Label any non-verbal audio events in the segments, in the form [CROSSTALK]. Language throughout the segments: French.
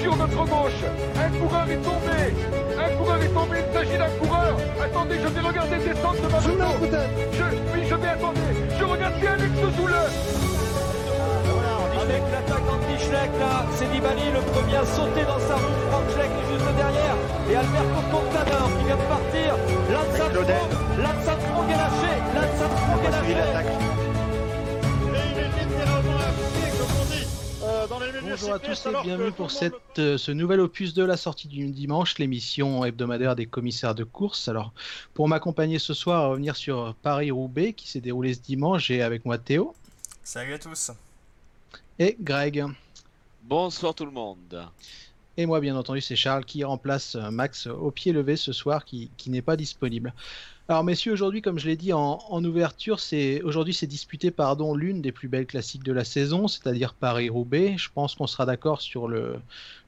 Sur notre gauche Un coureur est tombé Un coureur est tombé, il s'agit d'un coureur Attendez, je vais regarder descendre de ma moto je, Oui, je vais attendre Je regarde bien Alex Zoule avec l'attaque d'Andy là, c'est Nibali le premier à sauter dans sa roue. Frank Schleck est juste derrière. Et Alberto Contador qui vient de partir. Lance Armstrong est lâché. Lance Armstrong est lâché. Bonjour à tous et bienvenue pour cette, euh, ce nouvel opus de la sortie du dimanche, l'émission hebdomadaire des commissaires de course. Alors, pour m'accompagner ce soir à revenir sur Paris-Roubaix qui s'est déroulé ce dimanche, j'ai avec moi Théo. Salut à tous. Et Greg. Bonsoir tout le monde. Et moi, bien entendu, c'est Charles qui remplace euh, Max au pied levé ce soir, qui, qui n'est pas disponible. Alors messieurs, aujourd'hui, comme je l'ai dit en, ouverture, c'est aujourd'hui c'est disputé pardon l'une des plus belles classiques de la saison, c'est-à-dire Paris-Roubaix. Je pense qu'on sera d'accord sur le,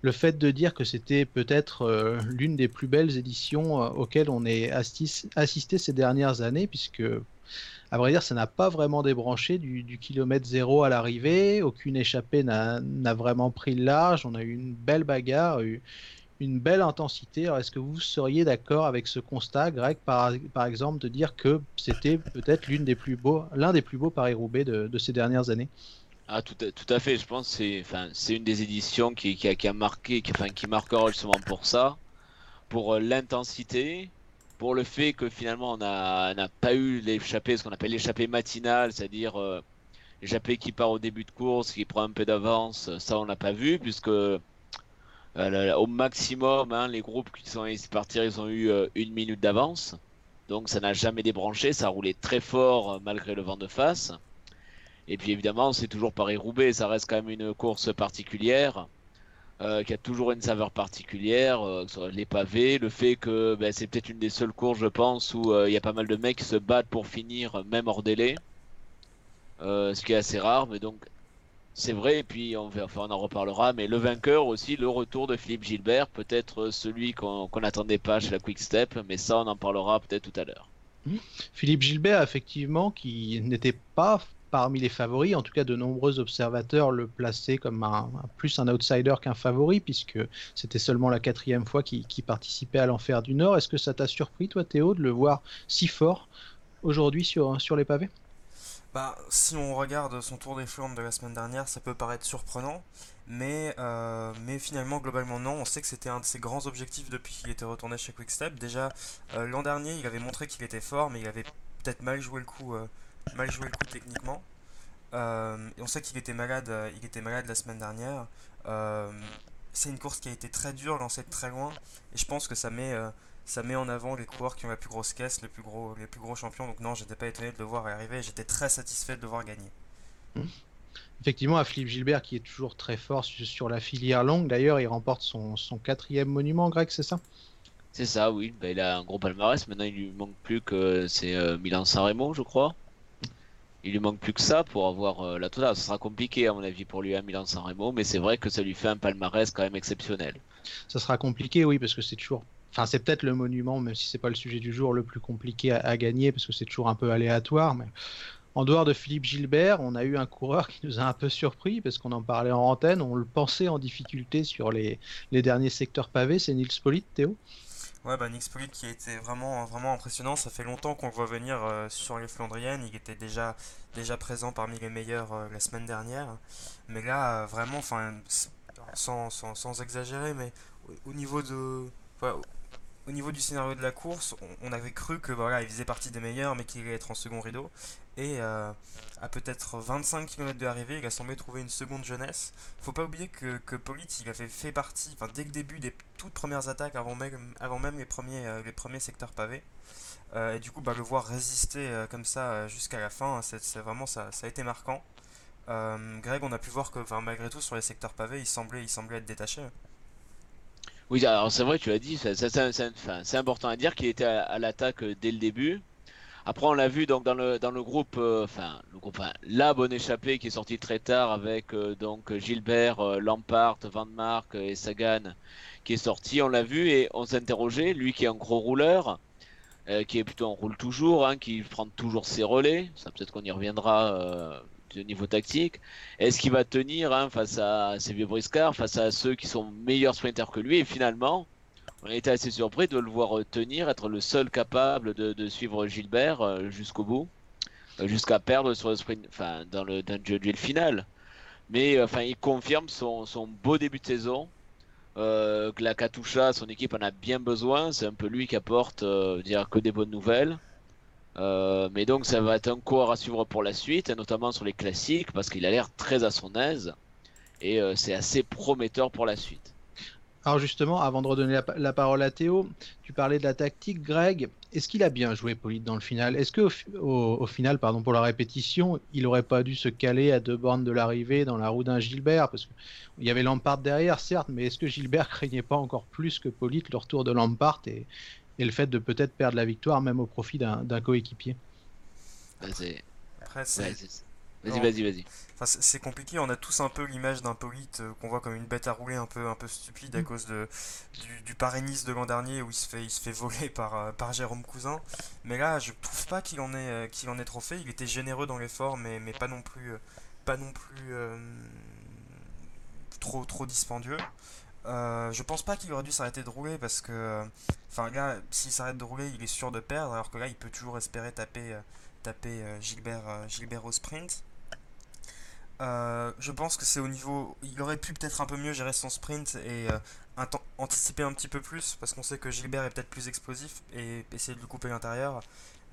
le fait de dire que c'était peut-être euh, l'une des plus belles éditions euh, auxquelles on est assisté ces dernières années, puisque à vrai dire, ça n'a pas vraiment débranché du, du kilomètre zéro à l'arrivée. Aucune échappée n'a vraiment pris le large. On a eu une belle bagarre, une belle intensité. Alors, est-ce que vous seriez d'accord avec ce constat, Greg, par, par exemple, de dire que c'était peut-être l'une des plus beaux, l'un des plus beaux Paris-Roubaix de, ces dernières années? Ah, tout, à, tout à fait. Je pense que c'est, une des éditions qui, a, qui a, marqué, qui, enfin, qui marquera justement pour ça, pour euh, l'intensité, pour le fait que finalement on n'a pas eu l'échappée, ce qu'on appelle l'échappée matinale, c'est-à-dire euh, l'échappée qui part au début de course, qui prend un peu d'avance, ça on n'a pas vu, puisque au maximum, hein, les groupes qui sont partis, ils ont eu euh, une minute d'avance. Donc ça n'a jamais débranché, ça a roulé très fort euh, malgré le vent de face. Et puis évidemment, c'est toujours Paris-Roubaix, ça reste quand même une course particulière, qui a toujours une saveur particulière, les pavés, le fait que ben, c'est peut-être une des seules courses, je pense, où il y a pas mal de mecs qui se battent pour finir, même hors délai. ce qui est assez rare, mais donc c'est vrai, et puis on, en reparlera, mais le vainqueur aussi, le retour de Philippe Gilbert, peut-être celui qu'on n'attendait pas chez la Quick Step, mais ça on en parlera peut-être tout à l'heure. Mmh. Philippe Gilbert, effectivement, qui n'était pas parmi les favoris, en tout cas de nombreux observateurs le plaçaient comme un, plus un outsider qu'un favori, puisque c'était seulement la quatrième fois qu'il participait à l'enfer du Nord. Est-ce que ça t'a surpris, toi Théo, de le voir si fort aujourd'hui sur les pavés? Bah, si on regarde son tour des Flandres de la semaine dernière, ça peut paraître surprenant, mais, euh, mais finalement, globalement, non. On sait que c'était un de ses grands objectifs depuis qu'il était retourné chez Quickstep. Déjà, euh, l'an dernier, il avait montré qu'il était fort, mais il avait peut-être mal joué le coup, euh, mal joué le coup techniquement. et on sait qu'il était malade, il était malade la semaine dernière. c'est une course qui a été très dure, lancée de très loin, et je pense que ça met ça met en avant les coureurs qui ont la plus grosse caisse, les plus gros, les plus gros champions. Donc non, j'étais pas étonné de le voir arriver. J'étais très satisfait de le voir gagner. Mmh. Effectivement, à Philippe Gilbert qui est toujours très fort sur la filière longue. D'ailleurs, il remporte son, quatrième monument grec, c'est ça? C'est ça, oui. Bah, il a un gros palmarès. Maintenant, il lui manque plus que c'est euh, Milan-San Remo, je crois. Il lui manque plus que ça pour avoir euh, la totale. Ce sera compliqué, à mon avis, pour lui à Milan-San Remo, mais c'est vrai que ça lui fait un palmarès quand même exceptionnel. Ça sera compliqué, oui, parce que c'est toujours Enfin, c'est peut-être le monument, même si c'est pas le sujet du jour, le plus compliqué à, gagner parce que c'est toujours un peu aléatoire. Mais en dehors de Philippe Gilbert, on a eu un coureur qui nous a un peu surpris parce qu'on en parlait en antenne. On le pensait en difficulté sur les, derniers secteurs pavés. C'est Nils Polit, Théo? Ouais, bah Nils Polit qui a été vraiment, vraiment impressionnant. Ça fait longtemps qu'on le voit venir euh, sur les Flandriennes. Il était déjà, déjà présent parmi les meilleurs euh, la semaine dernière. Mais là, euh, vraiment, sans, sans, sans, exagérer, mais au, niveau de au niveau du scénario de la course, on, avait cru que voilà, il faisait partie des meilleurs, mais qu'il allait être en second rideau. Et euh, à peut-être 25 km de l'arrivée, il a semblé trouver une seconde jeunesse. Faut pas oublier que, que Polit, il avait fait partie, enfin, dès le début des toutes premières attaques, avant même, avant même les, premiers, euh, les premiers secteurs pavés. Euh, et du coup, bah, le voir résister comme ça jusqu'à la fin, vraiment ça, ça a été marquant. Greg, on a pu voir que malgré tout, sur les secteurs pavés, il semblait, il semblait être détaché. Oui, alors c'est vrai, tu l'as dit, c'est important à dire qu'il était à, l'attaque euh, dès le début. Après, on l'a vu donc dans le dans le groupe, euh, enfin le groupe, la bonne échappée qui est sortie très tard avec euh, donc Gilbert, Lampart, Van Mark et Sagan qui est sorti. On l'a vu et on s'interrogeait, lui qui est un gros rouleur, qui est plutôt en roule toujours, hein, qui prend toujours ses relais. Ça peut-être qu'on y reviendra niveau tactique. Est-ce qu'il va tenir hein, face à ces vieux face à ceux qui sont meilleurs sprinters que lui? Et finalement, on été assez surpris de le voir tenir, être le seul capable de, suivre Gilbert euh, jusqu'au bout, euh, jusqu'à perdre sur le sprint, enfin dans le, dans le duel final. Mais enfin, il confirme son, beau début de saison. Euh, la Katusha, son équipe en a bien besoin. C'est un peu lui qui apporte euh, dire que des bonnes nouvelles. Euh, mais donc ça va être un cours à suivre pour la suite, notamment sur les classiques, parce qu'il a l'air très à son aise et c'est assez prometteur pour la suite. Alors justement, avant de redonner la, parole à Théo, tu parlais de la tactique, Greg. Est-ce qu'il a bien joué Polite dans le final? Est-ce qu'au au, final, pardon pour la répétition, il n'aurait pas dû se caler à deux bornes de l'arrivée dans la roue d'un Gilbert? Parce qu'il y avait Lampard derrière, certes, mais est-ce que Gilbert [LAUGHS] craignait pas encore plus que Polite le retour de Lampard et, le fait de peut-être perdre la victoire même au profit d'un coéquipier Vas-y, vas-y, vas-y c'est compliqué, on a tous un peu l'image d'un Polite euh, qu'on voit comme une bête à rouler un peu, un peu stupide à mm. cause de, du, du de l'an dernier où il se fait, il se fait voler par, euh, par Jérôme Cousin. Mais là, je trouve pas qu'il en, est, euh, qu'il en est trop fait. Il était généreux dans l'effort, mais, mais pas non plus, pas non plus trop, trop dispendieux. Je pense pas qu'il aurait dû s'arrêter de rouler parce que, enfin là, s'il s'arrête de rouler, il est sûr de perdre, alors que là, il peut toujours espérer taper, taper Gilbert, Gilbert au sprint. Euh, je pense que c'est au niveau. Il aurait pu peut-être un peu mieux gérer son sprint et euh, anticiper un petit peu plus parce qu'on sait que Gilbert est peut-être plus explosif et essayer de lui couper l'intérieur.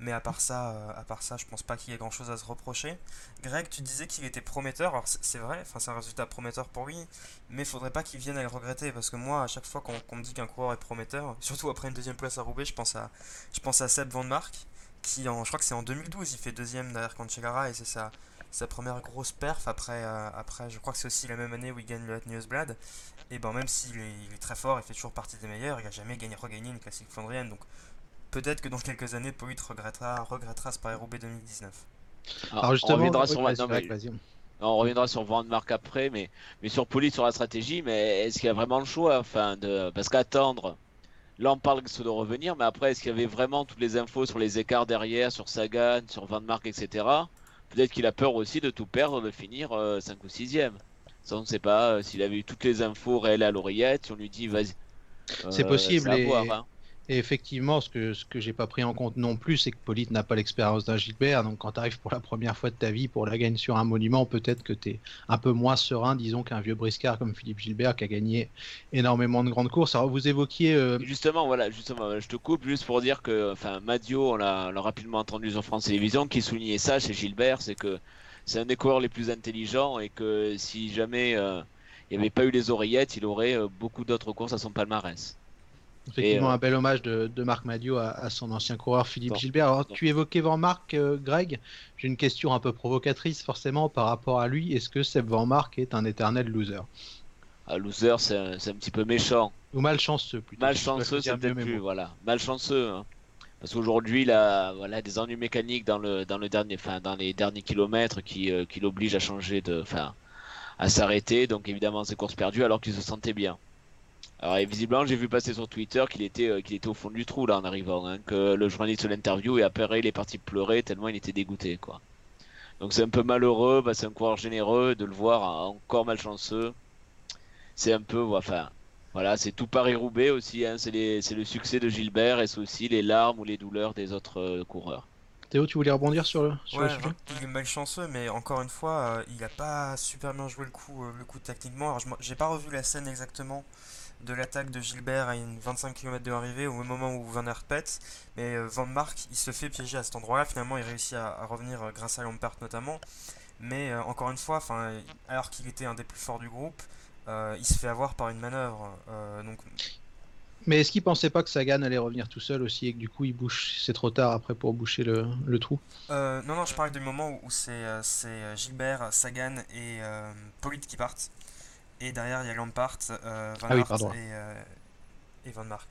Mais à part ça, euh, à part ça, je pense pas qu'il y ait grand-chose à se reprocher. Greg, tu disais qu'il était prometteur. Alors c'est vrai, c'est un résultat prometteur pour lui, mais il faudrait pas qu'il vienne à le regretter parce que moi, à chaque fois qu'on me dit qu'un coureur est prometteur, surtout après une deuxième place à Roubaix, je pense à, je pense à Seb Van Mark qui, je crois que c'est en 2012, il fait deuxième derrière Cancellara et c'est ça sa première grosse perf. Après, euh, après je crois que c'est aussi la même année où il gagne le Blad. Et ben même s'il est, très fort, il fait toujours partie des meilleurs, il n'a jamais gagné, regagné une classique flandrienne. Donc peut-être que dans quelques années, Poit regrettera, regrettera ce Paris Roubaix 2019. Alors, justement, on reviendra sur, on reviendra sur Van Mark après, mais, mais sur Polit, sur la stratégie, mais est-ce qu'il y a vraiment le choix enfin, de... Parce qu'attendre, là on parle de revenir, mais après, est-ce qu'il y avait vraiment toutes les infos sur les écarts derrière, sur Sagan, sur Van Mark, etc. Peut-être qu'il a peur aussi de tout perdre, de finir 5 euh, ou 6ème. Ça, on ne sait pas euh, s'il avait eu toutes les infos réelles à l'oreillette, si on lui dit vas-y. C'est possible. Euh, et... Hein. Et effectivement, ce que, ce que j'ai pas pris en compte non plus, c'est que Polite n'a pas l'expérience d'un Gilbert. Donc, quand tu arrives pour la première fois de ta vie pour la gagner sur un monument, peut-être que tu es un peu moins serein, disons, qu'un vieux briscard comme Philippe Gilbert qui a gagné énormément de grandes courses. Alors, vous évoquiez. Euh, justement, voilà, justement, je te coupe juste pour dire que, enfin, Madio, on l'a rapidement entendu sur France Télévisions, qui soulignait ça chez Gilbert, c'est que c'est un des coureurs les plus intelligents et que si jamais euh, il n'y avait pas eu les oreillettes, il aurait euh, beaucoup d'autres courses à son palmarès. Effectivement, euh, un bel hommage de, Marc Madio à, son ancien coureur Philippe Gilbert. Alors, tu évoquais Van Mark, euh, Greg. J'ai une question un peu provocatrice, forcément, par rapport à lui. Est-ce que Seb Van Mark est un éternel loser? Un loser, c'est un, petit peu méchant. Ou malchanceux, plutôt. Malchanceux, c'est peut-être plus, voilà. Malchanceux. Hein. Parce qu'aujourd'hui, il a voilà, des ennuis mécaniques dans, le, dans, le dernier, fin, dans les derniers kilomètres qui, euh, qui l'obligent à changer de. Enfin, à s'arrêter. Donc, évidemment, c'est course perdue alors qu'il se sentait bien. Alors, visiblement, j'ai vu passer sur Twitter qu'il était, euh, qu'il était au fond du trou là en arrivant, hein, que le journaliste de l'interview et après il est parti pleurer tellement il était dégoûté, quoi. Donc c'est un peu malheureux, bah, c'est un coureur généreux de le voir encore malchanceux. C'est un peu, enfin, voilà, c'est tout Paris-Roubaix aussi, hein, c'est, le succès de Gilbert et c'est aussi les larmes ou les douleurs des autres euh, coureurs. Théo, tu voulais rebondir sur le, sur le sujet? Il est malchanceux, mais encore une fois, euh, il n'a pas super bien joué le coup, le coup techniquement. Alors, j'ai pas revu la scène exactement de l'attaque de Gilbert à une 25 km de l'arrivée au moment où Van Aert pète. Mais euh, Van Mark, il se fait piéger à cet endroit-là. Finalement, il réussit à, revenir euh, grâce à Lampert notamment. Mais euh, encore une fois, alors qu'il était un des plus forts du groupe, il se fait avoir par une manœuvre. donc... Mais est-ce qu'il pensait pas que Sagan allait revenir tout seul aussi et que du coup il bouche, c'est trop tard après pour boucher le, trou? Non, non, je parle du moment où, c'est Gilbert, Sagan et Polite qui partent. Et derrière, il y a Lampart, euh, Van ah euh, et, Van Mark.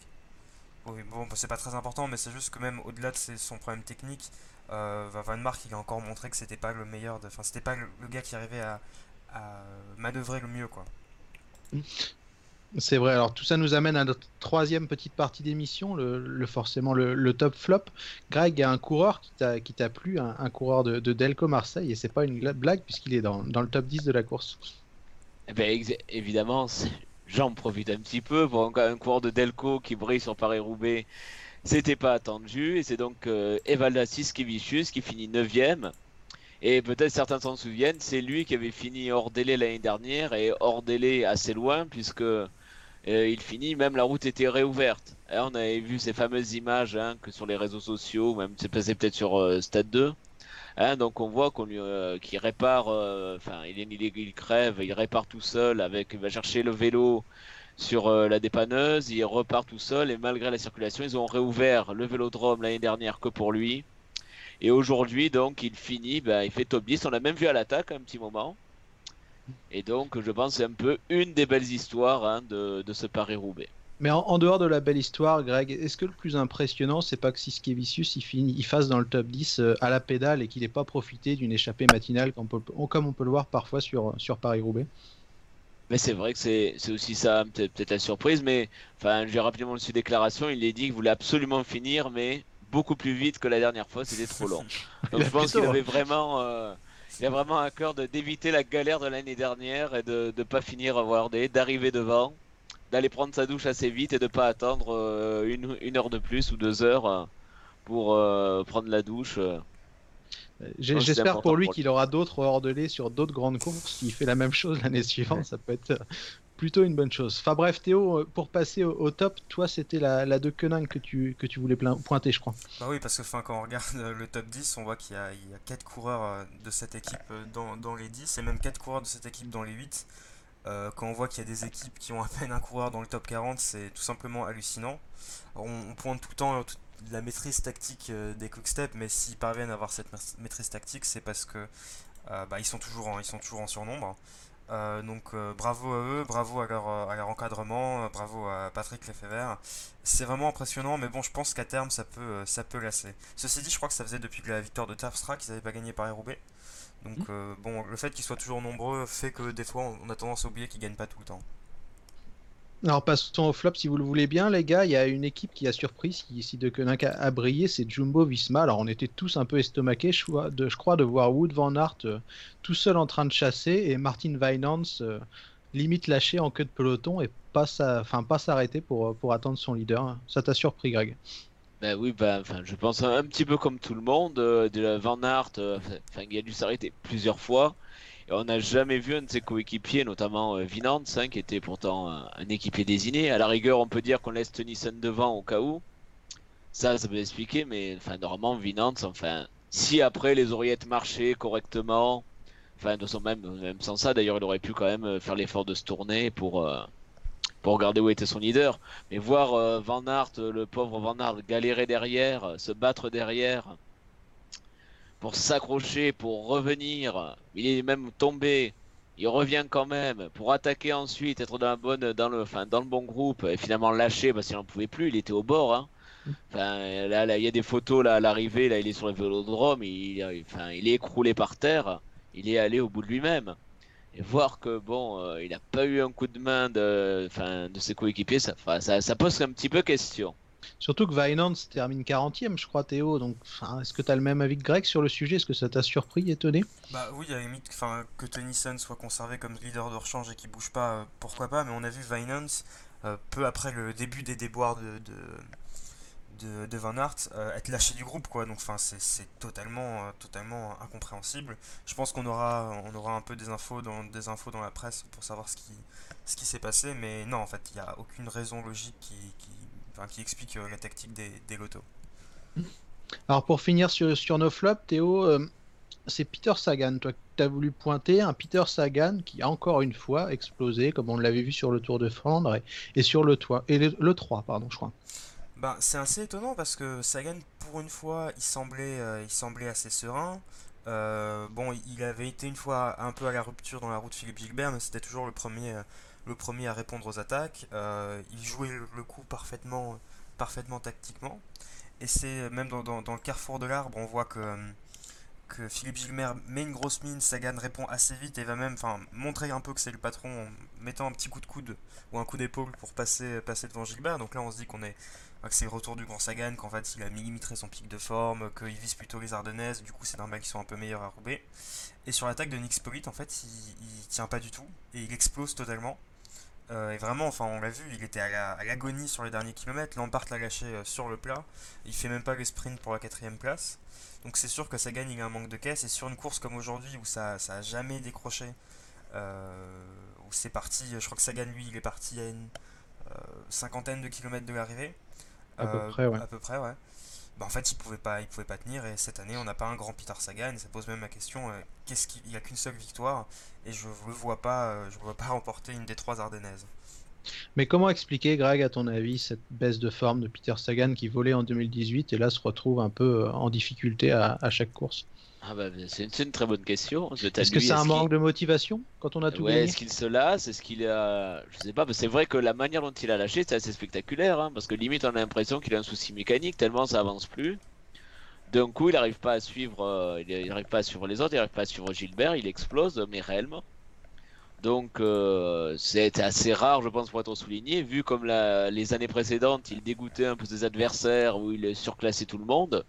Oui, bon, bah, c'est pas très important, mais c'est juste que même au-delà de son problème technique, euh, Van Mark il a encore montré que c'était pas le meilleur, enfin c'était pas le, gars qui arrivait à, manœuvrer le mieux quoi. C'est vrai. Alors tout ça nous amène à notre troisième petite partie d'émission, le, forcément le, top flop. Greg, a un coureur qui t'a plu, un, coureur de, Delco Marseille, et c'est pas une blague puisqu'il est dans, le top 10 de la course. Eh ben, évidemment, j'en profite un petit peu pour un, un coureur de Delco qui brille sur Paris-Roubaix. C'était pas attendu, et c'est donc euh, Evaldas Kevicius qui finit 9ème. Et peut-être certains s'en souviennent, c'est lui qui avait fini hors délai l'année dernière et hors délai assez loin puisque euh, il finit, même la route était réouverte. on avait vu ces fameuses images hein, que sur les réseaux sociaux, même c'est passé peut-être sur euh, Stade 2. Hein, donc on voit euh, qu'il répare, enfin il, crève, il répare tout seul avec, il va chercher le vélo sur la dépanneuse, il repart tout seul et malgré la circulation, ils ont réouvert le vélodrome l'année dernière que pour lui. Et aujourd'hui, donc, il finit, ben, il fait top 10. On l'a même vu à l'attaque un petit moment. Et donc, je pense c'est un peu une des belles histoires hein, de, ce Paris-Roubaix. Mais en, dehors de la belle histoire, Greg, est-ce que le plus impressionnant, c'est pas que Siskevicius il, finit, il fasse dans le top 10 euh, à la pédale et qu'il n'ait pas profité d'une échappée matinale comme on peut, le voir parfois sur, sur Paris-Roubaix? Mais c'est vrai que c'est aussi ça, peut-être la surprise. Mais enfin, j'ai rapidement su déclaration. Il a dit qu'il voulait absolument finir, mais beaucoup plus vite que la dernière fois. C'était trop long. [LAUGHS] Donc je pense qu'il avait vraiment. Euh, il a vraiment un cœur d'éviter la galère de l'année dernière et de ne pas finir à voir des, d'arriver devant, d'aller prendre sa douche assez vite et de pas attendre euh, une, une, heure de plus ou deux heures euh, pour euh, prendre la douche. J'espère pour lui qu'il aura d'autres hors de sur d'autres grandes courses. S'il fait la même chose l'année suivante, ça peut être plutôt une bonne chose. Enfin bref, Théo, pour passer au, top, toi c'était la, la de Kenin que tu, que tu voulais pointer, je crois. Bah oui, parce que fin, quand on regarde le top 10, on voit qu'il y, a 4 coureurs de cette équipe dans, dans, les 10 et même 4 coureurs de cette équipe dans les 8. Quand on voit qu'il y a des équipes qui ont à peine un coureur dans le top 40, c'est tout simplement hallucinant. on, pointe tout le temps la maîtrise tactique des Quickstep, mais s'ils parviennent à avoir cette maîtrise tactique, c'est parce que bah, ils, sont toujours en, ils sont toujours en surnombre. Euh, donc euh, bravo à eux, bravo à leur, encadrement, euh, bravo à Patrick Lefebvre. C'est vraiment impressionnant, mais bon, je pense qu'à terme, ça peut, ça peut lasser. Ceci dit, je crois que ça faisait depuis la victoire de Terpstra qu'ils n'avaient pas gagné par Roubaix. Donc mmh. bon, le fait qu'ils soient toujours nombreux fait que des fois, on a tendance à oublier qu'ils gagnent pas tout le temps. Alors passons au flop si vous le voulez bien, les gars. Il y a une équipe qui a surpris si, si De Koenig a, brillé, c'est Jumbo Visma. Alors on était tous un peu estomaqués, je, de, je crois, de voir Wood Van Aert euh, tout seul en train de chasser et Martin Weinans euh, limite lâché en queue de peloton et pas s'arrêter pour, pour attendre son leader. Ça t'a surpris, Greg? Ben oui, ben, je pense un petit peu comme tout le monde. Euh, de Van Aert, il a dû s'arrêter plusieurs fois on n'a jamais vu un de ses coéquipiers, notamment euh, Vinance, hein, qui était pourtant un, équipier désigné. À la rigueur, on peut dire qu'on laisse Tennyson devant au cas où. Ça, ça peut expliquer, mais enfin, normalement, Vinance, enfin, si après les oreillettes marchaient correctement, enfin, de son même, même sans ça, d'ailleurs, il aurait pu quand même euh, faire l'effort de se tourner pour, euh, pour regarder où était son leader. Mais voir Van Aert, le pauvre Van Aert, galérer derrière, se battre derrière, pour s'accrocher, pour revenir. Il est même tombé. Il revient quand même pour attaquer ensuite, être dans, le, bon groupe et finalement lâcher parce qu'il n'en pouvait plus. Il était au bord. Hein. Là, il y a des photos là à l'arrivée. Là, il est sur le vélodrome. Il, il est écroulé par terre. Il est allé au bout de lui-même. Et voir que bon, euh, il n'a pas eu un coup de main de, enfin, de ses coéquipiers, ça, ça, ça pose un petit peu question. Surtout que Vinance termine 40ème, je crois, Théo. Donc, est-ce que tu as le même avis que Greg sur le sujet? Est-ce que ça t'a surpris, étonné? Bah oui, à la limite, que Tennyson soit conservé comme leader de rechange et qu'il bouge pas, euh, pourquoi pas. Mais on a vu Vinance, euh, peu après le début des déboires de, de, de, Van Aert, euh, être lâché du groupe, quoi. Donc, enfin, c'est totalement, totalement incompréhensible. Je pense qu'on aura, on aura un peu des infos, dans, des infos dans la presse pour savoir ce qui, ce qui s'est passé. Mais non, en fait, il n'y a aucune raison logique qui qui explique euh, la tactique des, des lotos. [LAUGHS] Alors pour finir sur, sur nos flops, Théo, euh, c'est Peter Sagan, toi, tu as voulu pointer, un Peter Sagan qui a encore une fois explosé, comme on l'avait vu sur le Tour de Flandre et, sur le, toit, et le, 3, pardon, je crois. Bah, c'est assez étonnant parce que Sagan, pour une fois, il semblait, euh, il semblait assez serein. bon, il avait été une fois un peu à la rupture dans la route Philippe Gilbert, mais c'était toujours le premier, le premier à répondre aux attaques. Euh, il jouait le coup parfaitement, parfaitement tactiquement. Et c'est même dans, le carrefour de l'arbre, on voit que, que Philippe Gilmer met une grosse mine, Sagan répond assez vite et va même montrer un peu que c'est le patron en mettant un petit coup de coude ou un coup d'épaule pour passer, passer devant Gilbert. Donc là on se dit qu'on est que c'est le retour du grand Sagan, qu'en fait il a millimétré son pic de forme, qu'il vise plutôt les Ardennaises, du coup c'est normal qu'ils soient un peu meilleurs à Roubaix. Et sur l'attaque de Nix Polite, en fait, il, tient pas du tout et il explose totalement. Euh, et vraiment, enfin, on l'a vu, il était à l'agonie sur les derniers kilomètres. Lampard l'a lâché euh, sur le plat. Il fait même pas le sprint pour la quatrième place. Donc c'est sûr que ça gagne, il a un manque de caisse. Et sur une course comme aujourd'hui où ça, ça a jamais décroché, euh, où c'est parti, je crois que Sagan lui, il est parti à une cinquantaine de kilomètres de l'arrivée. À peu près, ouais. À peu près, ouais. Bah, en fait, il pouvait pas, il pouvait pas tenir. Et cette année, on n'a pas un grand Peter Sagan. Et ça pose même la question qu'est-ce qu'il n'y a qu'une seule victoire et je ne vois pas, je vois pas [LAUGHS] remporter une des trois Ardennaises. Mais comment expliquer, Greg, à ton avis, cette baisse de forme de Peter Sagan qui volait en 2018 et là se retrouve un peu euh, en difficulté à, chaque course? Ah bah, c'est une, très bonne question. Est-ce que c'est un manque de motivation quand on a tout ouais, Est-ce qu'il se lasse Est-ce qu'il a. Je sais pas, mais c'est vrai que la manière dont il a lâché, c'est assez spectaculaire. Hein, parce que limite, on a l'impression qu'il a un souci mécanique tellement ça avance plus. D'un coup, il n'arrive pas à suivre, euh, il n'arrive pas à suivre les autres, il n'arrive pas à suivre Gilbert, il explose, mais réellement. Donc euh, c'est assez rare, je pense, pour être souligné, vu comme les années précédentes, il dégoûtait un peu ses adversaires, où il surclassait tout le monde.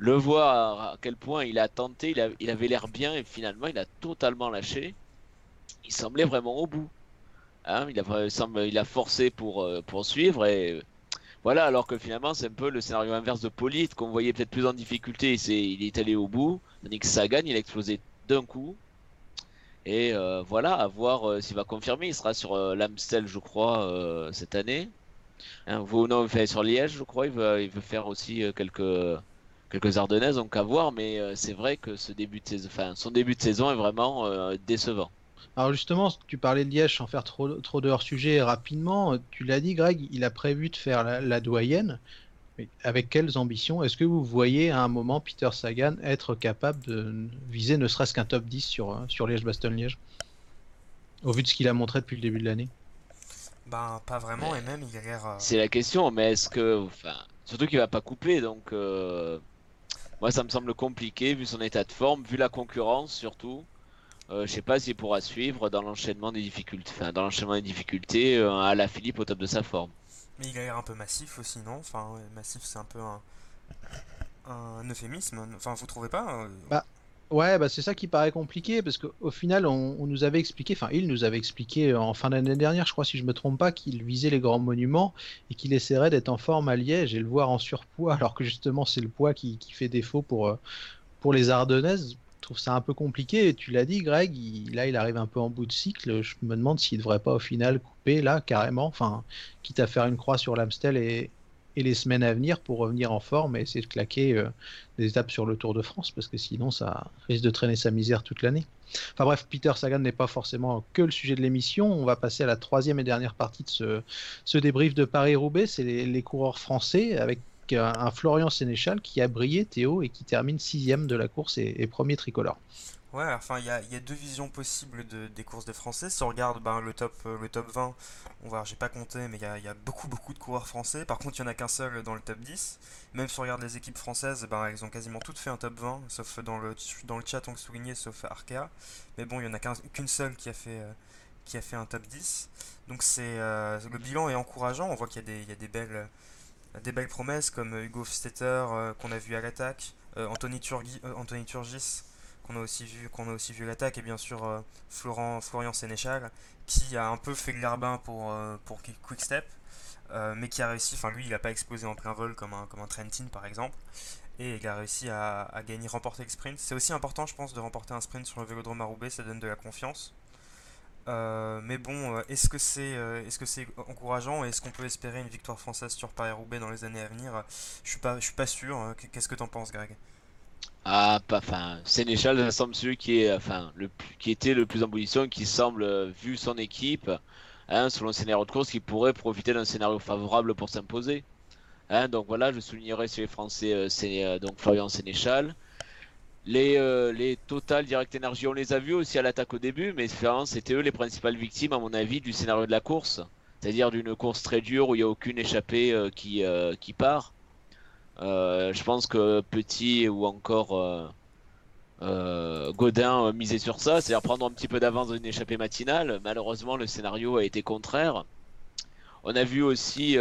Le voir à quel point il a tenté, il, avait l'air bien, et finalement il a totalement lâché. Il semblait vraiment au bout. Hein, il, a, forcé pour, euh, poursuivre, et voilà, alors que finalement c'est un peu le scénario inverse de Polite, qu'on voyait peut-être plus en difficulté, il est allé au bout, tandis que Sagan, il a explosé d'un coup, et euh, voilà, à voir euh, s'il va confirmer. Il sera sur euh, l'Amstel, je crois, cette année. Hein, vous, non, fait sur Liège, je crois. Il veut faire aussi quelques, quelques Ardennaises, donc à voir. Mais c'est vrai que ce début de saison, enfin, son début de saison est vraiment décevant. Alors justement, tu parlais de Liège sans faire trop, trop de hors-sujet rapidement. Tu l'as dit, Greg, il a prévu de faire la doyenne avec quelles ambitions? Est-ce que vous voyez à un moment Peter Sagan être capable de viser ne serait-ce qu'un top 10 sur, euh, sur Liège-Bastogne-Liège Au vu de ce qu'il a montré depuis le début de l'année? Ben, pas vraiment, et même il a l'air. Euh, C'est la question, mais est-ce que. Enfin, surtout qu'il va pas couper, donc. Euh, moi, ça me semble compliqué vu son état de forme, vu la concurrence surtout. je sais pas s'il pourra suivre dans l'enchaînement des difficultés, enfin, dans l'enchaînement des difficultés à la Philippe au top de sa forme. Mais il a l'air un peu massif aussi, non? Enfin, massif, c'est un peu un, un euphémisme. Enfin, vous trouvez pas euh Bah, ouais, bah c'est ça qui paraît compliqué parce qu'au final, on, nous avait expliqué, enfin, il nous avait expliqué en fin d'année dernière, je crois, si je me trompe pas, qu'il visait les grands monuments et qu'il essaierait d'être en forme à Liège et le voir en surpoids, [LAUGHS] alors que justement, c'est le poids qui, fait défaut pour, euh, pour les Ardennaises trouve ça un peu compliqué. Tu l'as dit, Greg, là, il arrive un peu en bout de cycle. Je me demande s'il ne devrait pas au final couper là, carrément. Enfin, quitte à faire une croix sur l'Amstel et, les semaines à venir pour revenir en forme et essayer de claquer euh, des étapes sur le Tour de France, parce que sinon, ça risque de traîner sa misère toute l'année. Enfin bref, Peter Sagan n'est pas forcément que le sujet de l'émission. On va passer à la troisième et dernière partie de ce, ce débrief de Paris-Roubaix. C'est les, les, coureurs français avec un Florian Sénéchal qui a brillé, Théo, et qui termine sixième de la course et, premier tricolore. Ouais, enfin, il y a, deux visions possibles de, des courses des Français. Si on regarde ben, le, top, le top 20, on va, j'ai pas compté, mais il y, a, beaucoup, beaucoup de coureurs français. Par contre, il y en a qu'un seul dans le top 10. Même si on regarde les équipes françaises, ben, elles ont quasiment toutes fait un top 20, sauf dans le, dans le chat, on le soulignait, sauf Arkea. Mais bon, il y en a qu'une seule qui a fait. Euh, qui a fait un top 10. Donc c'est euh, le bilan est encourageant, on voit qu'il y, y, a des belles des belles promesses comme euh, Hugo Stetter euh, qu'on a vu à l'attaque, euh, Anthony, Anthony Turgis qu'on a aussi vu qu'on a aussi vu à l'attaque et bien sûr Florent, Florian Sénéchal qui a un peu fait le pour, pour Quick Step mais qui a réussi, enfin lui il n'a pas explosé en plein vol comme un, comme un Trentin par exemple et il a réussi à, à gagner, remporter le sprint. C'est aussi important je pense de remporter un sprint sur le Vélodrome à Roubaix, ça donne de la confiance. Euh, mais bon, euh, est-ce que c'est euh, est-ce que c'est encourageant est-ce qu'on peut espérer une victoire française sur Paris-Roubaix dans les années à venir? Je suis pas je suis pas sûr. Hein. Qu'est-ce que t'en penses, Greg? Ah, pas enfin, Sénéchal semble celui qui est enfin qui était le plus en position, qui semble vu son équipe, hein, selon le scénario de course, qui pourrait profiter d'un scénario favorable pour s'imposer. Hein, donc voilà, je soulignerai sur les Français, donc Florian Sénéchal. Les, euh, les Total Direct Energy, on les a vus aussi à l'attaque au début, mais c'était eux les principales victimes, à mon avis, du scénario de la course. C'est-à-dire d'une course très dure où il n'y a aucune échappée euh, qui, euh, qui part. je pense que Petit ou encore Godin misait sur ça, c'est-à-dire prendre un petit peu d'avance dans une échappée matinale. Malheureusement, le scénario a été contraire. On a vu aussi,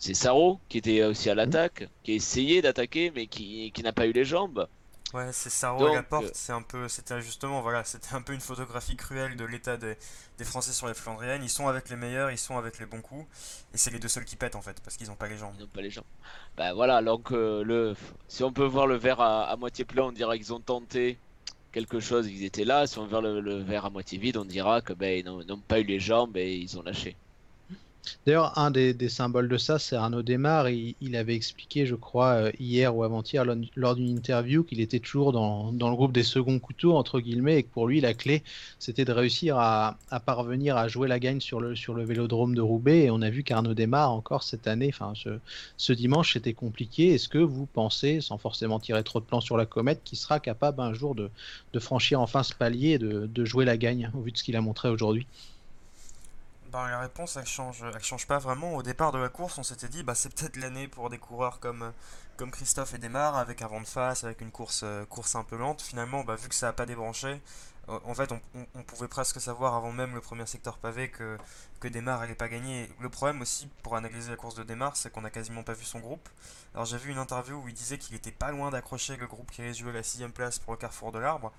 c'est Saro qui était aussi à l'attaque, qui a essayé d'attaquer, mais qui, qui n'a pas eu les jambes. Ouais, c'est Saro à la porte, c'est un peu, c'était justement, voilà, c'était un peu une photographie cruelle de l'état des, des, Français sur les Flandriennes. Ils sont avec les meilleurs, ils sont avec les bons coups, et c'est les deux seuls qui pètent en fait, parce qu'ils n'ont pas les jambes. Ils n'ont pas les jambes. Bah voilà, donc euh, le, si on peut voir le verre à, moitié plein, on dirait qu'ils ont tenté quelque chose, ils étaient là. Si on veut le, le verre à moitié vide, on dira que ben ils n'ont pas eu les jambes et ils ont lâché. D'ailleurs, un des, symboles de ça, c'est Arnaud Desmar. Il, avait expliqué, je crois, euh, hier ou avant-hier, lors d'une interview, qu'il était toujours dans, le groupe des seconds couteaux, entre guillemets, et que pour lui, la clé, c'était de réussir à, parvenir à jouer la gagne sur le, sur le vélodrome de Roubaix. Et on a vu qu'Arnaud Desmar, encore cette année, enfin, ce, dimanche, c'était compliqué. Est-ce que vous pensez, sans forcément tirer trop de plans sur la comète, qu'il sera capable un jour de, franchir enfin ce palier et de jouer la gagne, au vu de ce qu'il a montré aujourd'hui? Bah, la réponse, elle change, change pas vraiment. Au départ de la course, on s'était dit, bah, c'est peut-être l'année pour des coureurs comme, Christophe et Desmar, avec un vent de face, avec une course, euh, course un peu lente. Finalement, bah, vu que ça n'a pas débranché, en fait, on, pouvait presque savoir avant même le premier secteur pavé que, que n'allait pas gagner. Le problème aussi, pour analyser la course de Desmar, c'est qu'on n'a quasiment pas vu son groupe. Alors, j'ai vu une interview où il disait qu'il était pas loin d'accrocher le groupe qui allait jouer la sixième place pour le carrefour de l'arbre.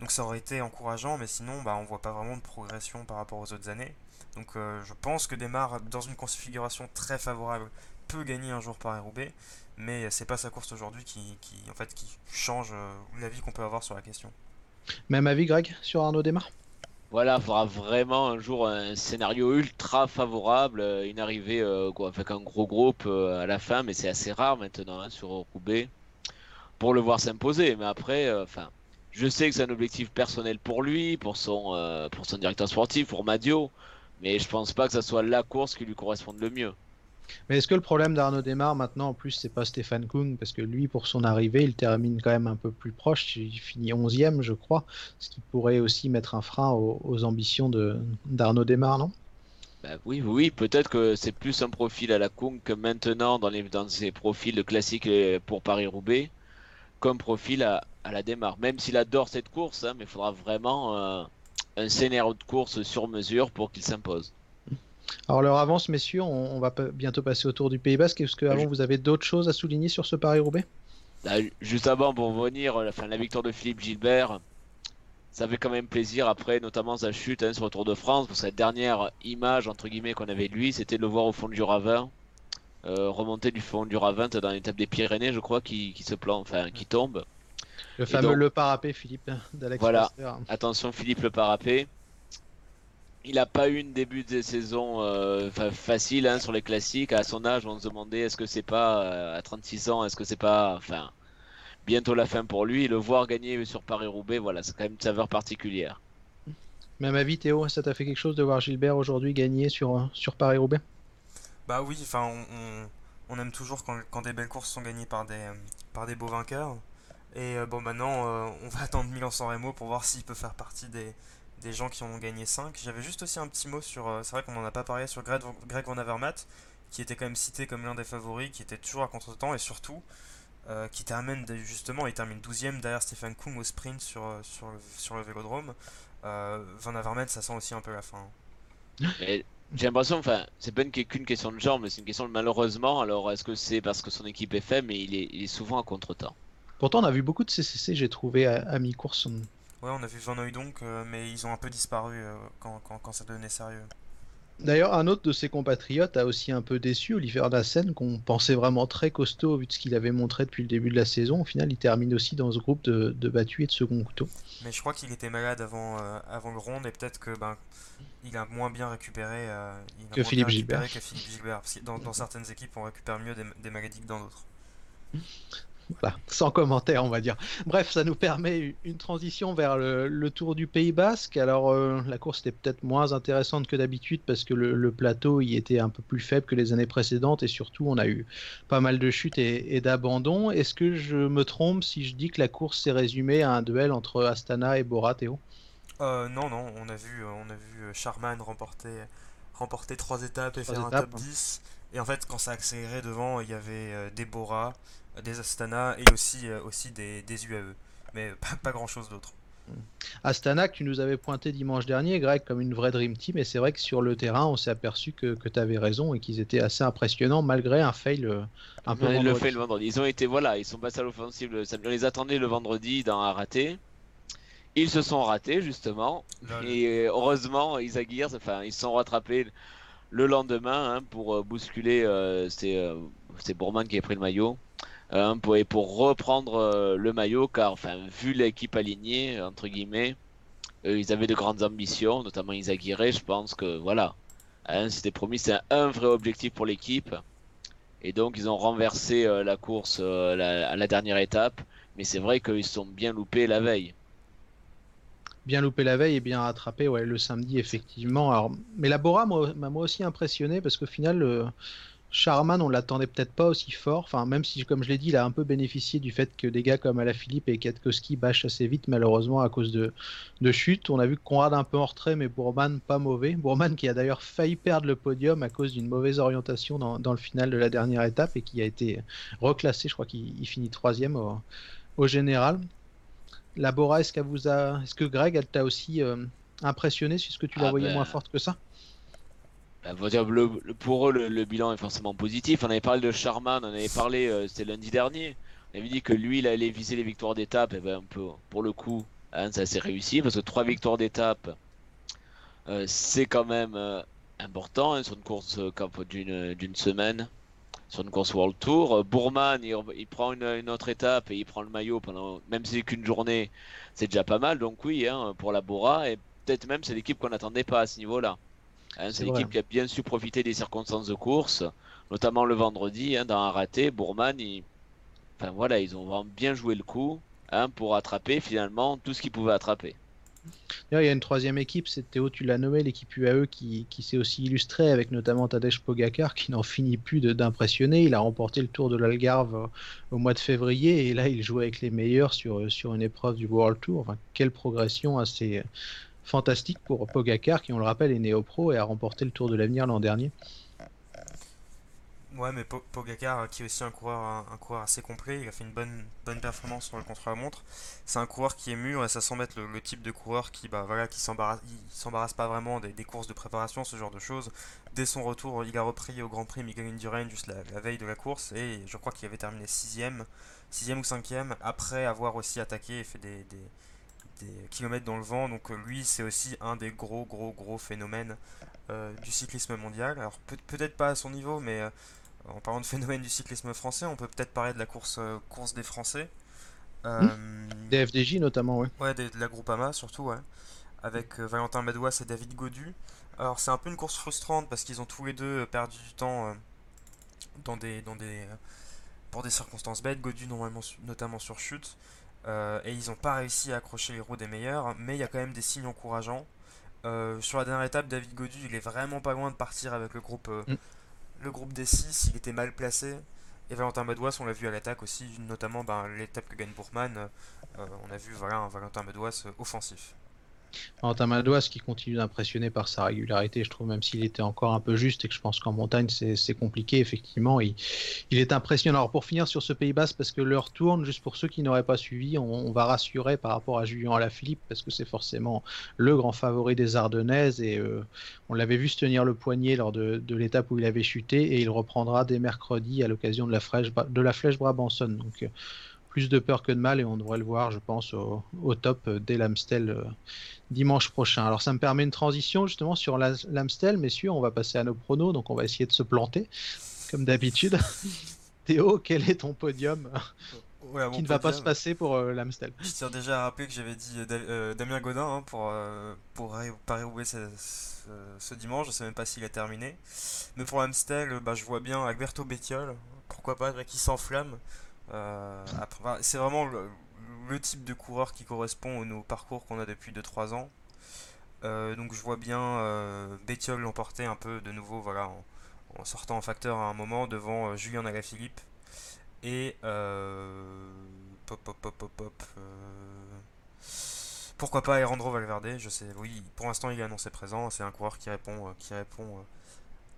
Donc, ça aurait été encourageant, mais sinon, bah, on voit pas vraiment de progression par rapport aux autres années. Donc euh, je pense que Desmar, dans une configuration très favorable, peut gagner un jour par Roubaix, mais c'est pas sa course aujourd'hui qui, en fait, qui change euh, l'avis qu'on peut avoir sur la question. Même avis, Greg, sur Arnaud Desmar voilà, il faudra vraiment un jour un scénario ultra favorable, euh, une arrivée avec un gros groupe à la fin, mais c'est assez rare maintenant hein, sur Roubaix pour le voir s'imposer. Mais après, enfin, je sais que c'est un objectif personnel pour lui, pour son, pour son directeur sportif, pour Madio. Mais je pense pas que ça soit la course qui lui corresponde le mieux. Mais est-ce que le problème d'Arnaud Desmar maintenant, en plus, c'est pas Stéphane Kung Parce que lui, pour son arrivée, il termine quand même un peu plus proche. Il finit 11ème, je crois. Ce qui pourrait aussi mettre un frein aux, ambitions d'Arnaud Desmar, non? Bah oui, oui, peut-être que c'est plus un profil à la Kung que maintenant dans, les, dans ses profils classiques pour Paris-Roubaix, comme profil à, la Desmar. Même s'il adore cette course, hein, mais il faudra vraiment. Euh, un scénario de course sur mesure pour qu'il s'impose. Alors leur avance, messieurs, on, va bientôt passer au tour du Pays Basque. Est-ce que avant vous avez d'autres choses à souligner sur ce Paris-Roubaix? Juste avant, pour revenir, la, fin, la victoire de Philippe Gilbert, ça fait quand même plaisir après, notamment sa chute hein, sur le Tour de France. Pour cette dernière image entre guillemets qu'on avait de lui, c'était de le voir au fond du ravin, euh, remonter du fond du ravin dans l'étape des Pyrénées, je crois, qui, se plante, enfin qui tombe. Le fameux Le Parapet, Philippe, d'Alex Voilà, attention Philippe Le Parapet. Il n'a pas eu une début de saison euh, facile hein, sur les classiques. À son âge, on se demandait est-ce que c'est pas, euh, à 36 ans, est-ce que c'est pas, enfin, bientôt la fin pour lui. Le voir gagner sur Paris-Roubaix, voilà, c'est quand même une saveur particulière. Même avis, Théo, ça t'a fait quelque chose de voir Gilbert aujourd'hui gagner sur, euh, sur Paris-Roubaix? Bah oui, enfin, on, aime toujours quand, quand, des belles courses sont gagnées par des, par des beaux vainqueurs. Et euh, bon, maintenant, euh, on va [LAUGHS] attendre Milan-San Remo pour voir s'il peut faire partie des, des gens qui ont gagné 5. J'avais juste aussi un petit mot sur. Euh, c'est vrai qu'on n'en a pas parlé sur Greg, Van Avermaet, qui était quand même cité comme l'un des favoris, qui était toujours à contre-temps et surtout. qui termine justement, il termine 12ème derrière Stephen Kung au sprint sur, sur, le, sur le vélodrome. Van Avermaet, ça sent aussi un peu la fin. [LAUGHS] j'ai l'impression, enfin, c'est pas qu'une question de genre, mais c'est une question de malheureusement. Alors, est-ce que c'est parce que son équipe est faible, mais il est, il est souvent à contre-temps? Pourtant, on a vu beaucoup de CCC, j'ai trouvé, à, mi-course. Ouais, on a vu Van donc, euh, mais ils ont un peu disparu euh, quand, quand, ça devenait sérieux. D'ailleurs, un autre de ses compatriotes a aussi un peu déçu, Oliver Dassen, qu'on pensait vraiment très costaud vu de ce qu'il avait montré depuis le début de la saison. Au final, il termine aussi dans ce groupe de, de battus et de second couteau. Mais je crois qu'il était malade avant, euh, avant le ronde et peut-être que ben, il a moins bien récupéré que, Philippe Gilbert. dans, certaines équipes, on récupère mieux des, des maladies que dans d'autres. Voilà, sans commentaire, on va dire. Bref, ça nous permet une transition vers le, Tour du Pays Basque. Alors, euh, la course était peut-être moins intéressante que d'habitude parce que le, plateau y était un peu plus faible que les années précédentes et surtout, on a eu pas mal de chutes et, d'abandons. Est-ce que je me trompe si je dis que la course s'est résumée à un duel entre Astana et Bora, Théo? Euh, Non, non, on a vu, on a vu Charman remporter, remporter trois étapes et faire un top 10 Et en fait, quand ça a accéléré devant, il y avait euh, des Bora, des Astana et aussi, euh, aussi des, des UAE. Mais [LAUGHS] pas, pas grand chose d'autre. Astana, que tu nous avais pointé dimanche dernier, Greg, comme une vraie Dream Team, et c'est vrai que sur le terrain, on s'est aperçu que, que tu avais raison et qu'ils étaient assez impressionnants malgré un fail euh, un peu. Le vendredi. fait le vendredi. Ils ont été, voilà, ils sont passés à l'offensive. le samedi. On les attendait le vendredi dans un raté. Ils se sont ratés, justement. Et euh, heureusement, ils Aguirre, enfin, ils se sont rattrapés le lendemain hein, pour euh, bousculer. euh, c'est euh, Bourman qui a pris le maillot. Hein, pour, et pour reprendre euh, le maillot, car enfin, vu l'équipe alignée, entre guillemets, euh, ils avaient de grandes ambitions, notamment Isaguirre. Je pense que voilà, hein, c'était promis, c'est un, vrai objectif pour l'équipe. Et donc, ils ont renversé euh, la course à la dernière étape. Mais c'est vrai qu'ils sont bien loupés la veille. Bien loupé la veille et bien rattrapé le samedi, effectivement. Mais la Bora m'a moi aussi impressionné parce qu'au final, Charman, on l'attendait peut-être pas aussi fort. Enfin, même si, comme je l'ai dit, il a un peu bénéficié du fait que des gars comme Alaphilippe et Katkowski bâchent assez vite, malheureusement, à cause de, de chutes. On a vu que Conrad un peu en retrait, mais Bourman pas mauvais. Bourman qui a d'ailleurs failli perdre le podium à cause d'une mauvaise orientation dans, dans le final de la dernière étape et qui a été reclassé. Je crois qu'il il finit troisième au, au général. La Bora, est-ce qu'elle vous a, est-ce que Greg, elle t'a aussi euh, impressionné, si ce que tu la Ah voyais ben, moins forte que ça? Le- pour eux, le, bilan est forcément positif. On avait parlé de Charman, on avait parlé, euh, c'était lundi dernier. On avait dit que lui, il allait viser les victoires d'étape. Et ben, un peu, pour le coup, ça s'est réussi parce que trois victoires d'étape, euh, c'est quand même euh, important hein, sur une course d'une semaine, sur une course World Tour. Bourman, il, prend une, une autre étape et il prend le maillot pendant, même si c'est qu'une journée, c'est déjà pas mal. Donc oui, hein, pour la Bora et peut-être même c'est l'équipe qu'on n'attendait pas à ce niveau-là. Hein, C'est l'équipe qui a bien su profiter des circonstances de course, notamment le vendredi, hein, dans un raté. Bourman, il- enfin voilà, ils ont vraiment bien joué le coup hein, pour attraper finalement tout ce qu'ils pouvaient attraper. Il y a une troisième équipe, c'est Théo, tu l'as nommé, l'équipe UAE qui, qui s'est aussi illustrée avec notamment Tadej Pogacar qui n'en finit plus d'impressionner. Il a remporté le Tour de l'Algarve euh, au mois de février et là il joue avec les meilleurs sur, euh, sur une épreuve du World Tour. Enfin, quelle progression assez fantastique pour Pogacar qui, on le rappelle, est néo-pro et a remporté le Tour de l'avenir l'an dernier. Ouais, mais Po- Pogacar, qui est aussi un coureur, assez complet, il a fait une bonne, bonne performance sur le contre-la-montre. C'est un coureur qui est mûr et ça semble être le, type de coureur qui, bah, voilà, qui s'embarrasse, pas vraiment des, courses de préparation, ce genre de choses. Dès son retour, il a repris au Grand Prix Miguel Indurain juste la, veille de la course et je crois qu'il avait terminé 6ème, 6ème ou 5ème après avoir aussi attaqué et fait des, des kilomètres dans le vent. Donc euh, lui, c'est aussi un des gros, gros, gros phénomènes euh, du cyclisme mondial. Alors peut- peut-être pas à son niveau, mais euh, en parlant de phénomène du cyclisme français, on peut peut-être parler de la course, euh, course des Français. Des FDJ notamment, ouais. Ouais, des- de la Groupama surtout, ouais. Avec Valentin Madouas et David Godu. Alors c'est un peu une course frustrante parce qu'ils ont tous les deux perdu du temps dans des, dans des, pour des circonstances bêtes. Godu normalement, notamment sur chute. Euh, et ils n'ont pas réussi à accrocher les roues des meilleurs. Mais il y a quand même des signes encourageants. Euh, sur la dernière étape, David Godu, il est vraiment pas loin de partir avec le groupe, euh, Mm. le groupe des 6. Il était mal placé. Et Valentin Madouas, on l'a vu à l'attaque aussi, notamment ben, l'étape que gagne Bourman. on a vu voilà, un Valentin Madouas offensif. Valentin Madouas qui continue d'impressionner par sa régularité, je trouve, même s'il était encore un peu juste et que je pense qu'en montagne c'est compliqué, effectivement, il, il est impressionnant. Alors pour finir sur ce Pays Basque, parce que l'heure tourne, juste pour ceux qui n'auraient pas suivi, on, va rassurer par rapport à Julien Alaphilippe, parce que c'est forcément le grand favori des Ardennaises et euh, on l'avait vu se tenir le poignet lors de, l'étape où il avait chuté et il reprendra dès mercredi à l'occasion de la flèche, de la flèche Brabanson. Plus de peur que de mal et on devrait le voir, je pense, au, au top euh, dès l'Amstel euh, dimanche prochain. Alors ça me permet une transition justement sur la- l'Amstel, messieurs, on va passer à nos pronos, donc on va essayer de se planter, comme d'habitude. [LAUGHS] Théo, quel est ton podium Ouais, mon qui ne va pas se passer pour euh, l'Amstel? Je tiens déjà à rappeler que j'avais dit euh, Da- euh, Damien Godin hein, pour, euh, Paris-Roubaix ce, dimanche. Je sais même pas s'il a terminé. Mais pour l'Amstel, euh, bah, je vois bien Alberto Bettiol. Pourquoi pas, qui s'enflamme. Euh, c'est vraiment le, type de coureur qui correspond aux nos parcours qu'on a depuis 2-3 ans. Euh, donc je vois bien euh, Bettiol l'emporter un peu de nouveau voilà, en, sortant en facteur à un moment devant euh, Julien Alaphilippe. Et pop pop pop pop pop. pourquoi pas Alejandro Valverde Je sais, oui, pour l'instant il est annoncé présent. C'est un coureur qui répond, qui répond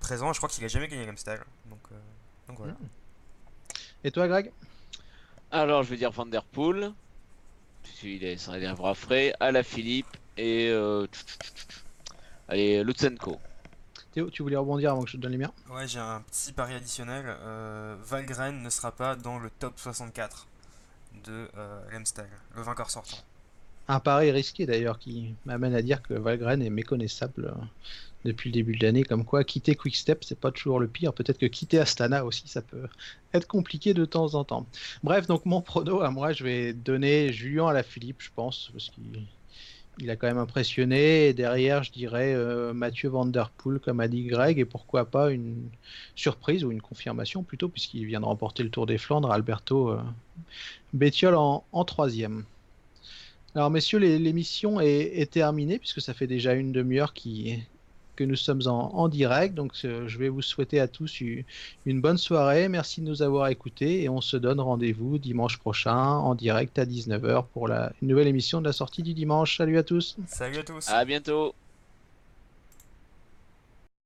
présent. Je crois qu'il a jamais gagné l'Amstel. Donc, donc voilà. Et toi, Greg? Alors, je vais dire Van Der Poel. Il est, ça arrivera frais. À la Philippe et. euh, Allez, Lutsenko. Théo, tu voulais rebondir avant que je te donne les miens Ouais, j'ai un petit pari additionnel. Euh, Valgren ne sera pas dans le top 64 de euh, le vainqueur sortant. Un pari risqué d'ailleurs qui m'amène à dire que Valgren est méconnaissable euh, depuis le début de l'année. Comme quoi, quitter Quickstep, c'est pas toujours le pire. Peut-être que quitter Astana aussi, ça peut être compliqué de temps en temps. Bref, donc mon prono à moi, je vais donner Julien à la Philippe, je pense, parce qu'il il a quand même impressionné. Derrière, je dirais euh, Mathieu Van comme a dit Greg, et pourquoi pas une surprise ou une confirmation plutôt, puisqu'il vient de remporter le Tour des Flandres, Alberto euh, Bettiol en troisième. Alors messieurs, les- l'émission est, est terminée puisque ça fait déjà une demi-heure qui- que nous sommes en, en direct. Donc euh, je vais vous souhaiter à tous u- une bonne soirée. Merci de nous avoir écoutés et on se donne rendez-vous dimanche prochain en direct à 19h pour la une nouvelle émission de la sortie du dimanche. Salut à tous. Salut à tous À bientôt.